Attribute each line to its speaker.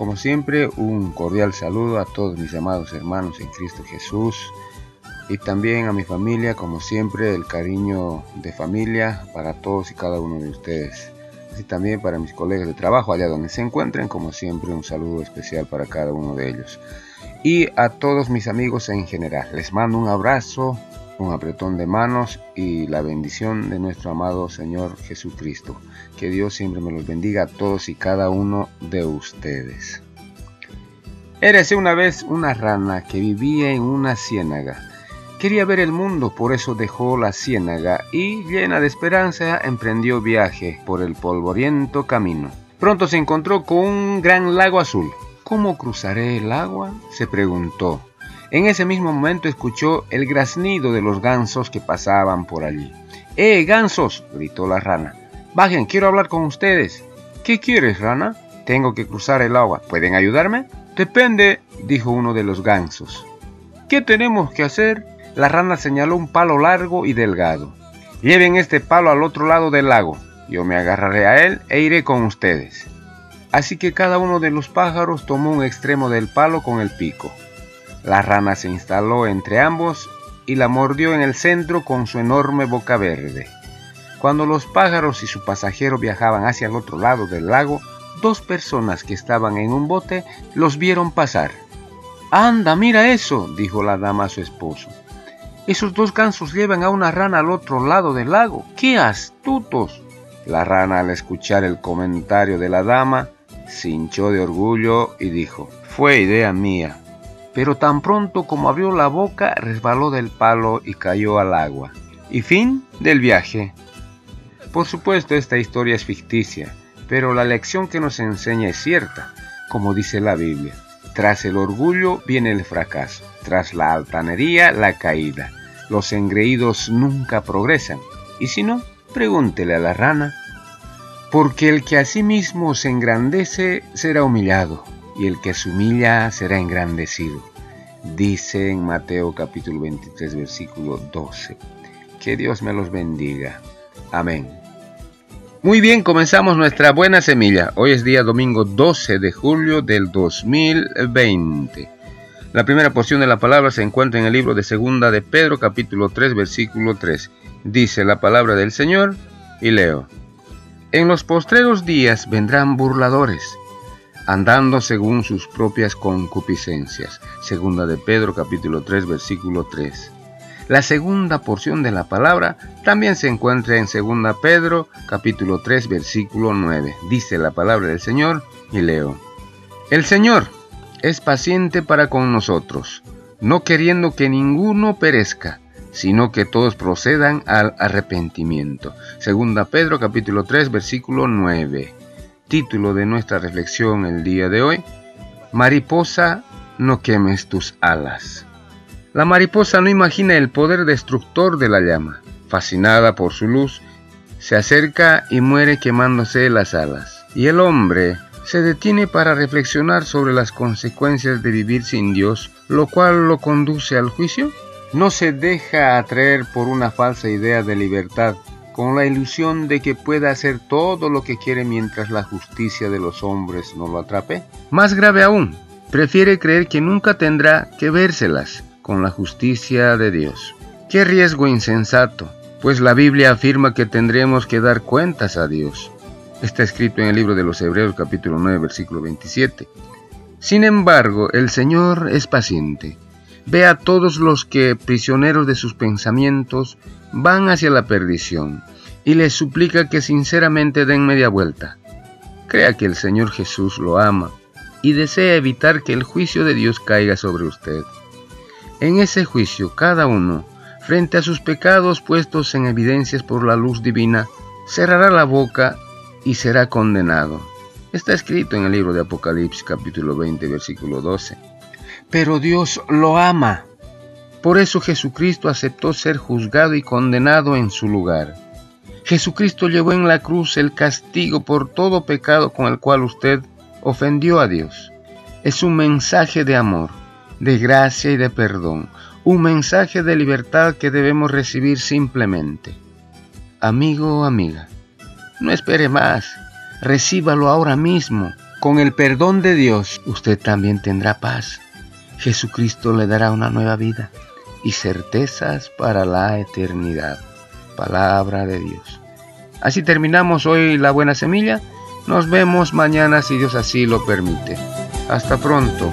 Speaker 1: Como siempre, un cordial saludo a todos mis amados hermanos en Cristo Jesús y también a mi familia, como siempre, el cariño de familia para todos y cada uno de ustedes. Así también para mis colegas de trabajo allá donde se encuentren, como siempre, un saludo especial para cada uno de ellos. Y a todos mis amigos en general, les mando un abrazo, un apretón de manos y la bendición de nuestro amado Señor Jesucristo. Que Dios siempre me los bendiga a todos y cada uno de ustedes. Érase una vez una rana que vivía en una ciénaga. Quería ver el mundo, por eso dejó la ciénaga y, llena de esperanza, emprendió viaje por el polvoriento camino. Pronto se encontró con un gran lago azul. ¿Cómo cruzaré el agua? se preguntó. En ese mismo momento escuchó el graznido de los gansos que pasaban por allí. ¡Eh, gansos! gritó la rana. Bajen, quiero hablar con ustedes. ¿Qué quieres, rana? Tengo que cruzar el agua. ¿Pueden ayudarme? Depende, dijo uno de los gansos. ¿Qué tenemos que hacer? La rana señaló un palo largo y delgado. Lleven este palo al otro lado del lago. Yo me agarraré a él e iré con ustedes. Así que cada uno de los pájaros tomó un extremo del palo con el pico. La rana se instaló entre ambos y la mordió en el centro con su enorme boca verde. Cuando los pájaros y su pasajero viajaban hacia el otro lado del lago, dos personas que estaban en un bote los vieron pasar. Anda, mira eso, dijo la dama a su esposo. Esos dos gansos llevan a una rana al otro lado del lago. ¡Qué astutos! La rana al escuchar el comentario de la dama se hinchó de orgullo y dijo, fue idea mía pero tan pronto como abrió la boca resbaló del palo y cayó al agua. Y fin del viaje. Por supuesto esta historia es ficticia, pero la lección que nos enseña es cierta, como dice la Biblia. Tras el orgullo viene el fracaso, tras la altanería la caída. Los engreídos nunca progresan, y si no, pregúntele a la rana. Porque el que a sí mismo se engrandece será humillado, y el que se humilla será engrandecido. Dice en Mateo capítulo 23 versículo 12. Que Dios me los bendiga. Amén. Muy bien, comenzamos nuestra buena semilla. Hoy es día domingo 12 de julio del 2020. La primera porción de la palabra se encuentra en el libro de Segunda de Pedro capítulo 3 versículo 3. Dice la palabra del Señor y leo. En los postreros días vendrán burladores andando según sus propias concupiscencias. Segunda de Pedro capítulo 3 versículo 3. La segunda porción de la palabra también se encuentra en Segunda Pedro capítulo 3 versículo 9. Dice la palabra del Señor y leo. El Señor es paciente para con nosotros, no queriendo que ninguno perezca, sino que todos procedan al arrepentimiento. Segunda Pedro capítulo 3 versículo 9 título de nuestra reflexión el día de hoy, Mariposa, no quemes tus alas. La mariposa no imagina el poder destructor de la llama. Fascinada por su luz, se acerca y muere quemándose las alas. Y el hombre se detiene para reflexionar sobre las consecuencias de vivir sin Dios, lo cual lo conduce al juicio. No se deja atraer por una falsa idea de libertad con la ilusión de que pueda hacer todo lo que quiere mientras la justicia de los hombres no lo atrape? Más grave aún, prefiere creer que nunca tendrá que vérselas con la justicia de Dios. Qué riesgo insensato, pues la Biblia afirma que tendremos que dar cuentas a Dios. Está escrito en el libro de los Hebreos capítulo 9 versículo 27. Sin embargo, el Señor es paciente. Ve a todos los que, prisioneros de sus pensamientos, van hacia la perdición y les suplica que sinceramente den media vuelta. Crea que el Señor Jesús lo ama y desea evitar que el juicio de Dios caiga sobre usted. En ese juicio, cada uno, frente a sus pecados puestos en evidencias por la luz divina, cerrará la boca y será condenado. Está escrito en el libro de Apocalipsis capítulo 20 versículo 12. Pero Dios lo ama Por eso Jesucristo aceptó ser juzgado y condenado en su lugar. Jesucristo llevó en la cruz el castigo por todo pecado con el cual usted ofendió a Dios. Es un mensaje de amor, de gracia y de perdón, un mensaje de libertad que debemos recibir simplemente. Amigo o amiga, no espere más, recíbalo ahora mismo. Con el perdón de Dios, usted también tendrá paz. Jesucristo le dará una nueva vida y certezas para la eternidad. Palabra de Dios. Así terminamos hoy la buena semilla. Nos vemos mañana si Dios así lo permite. Hasta pronto.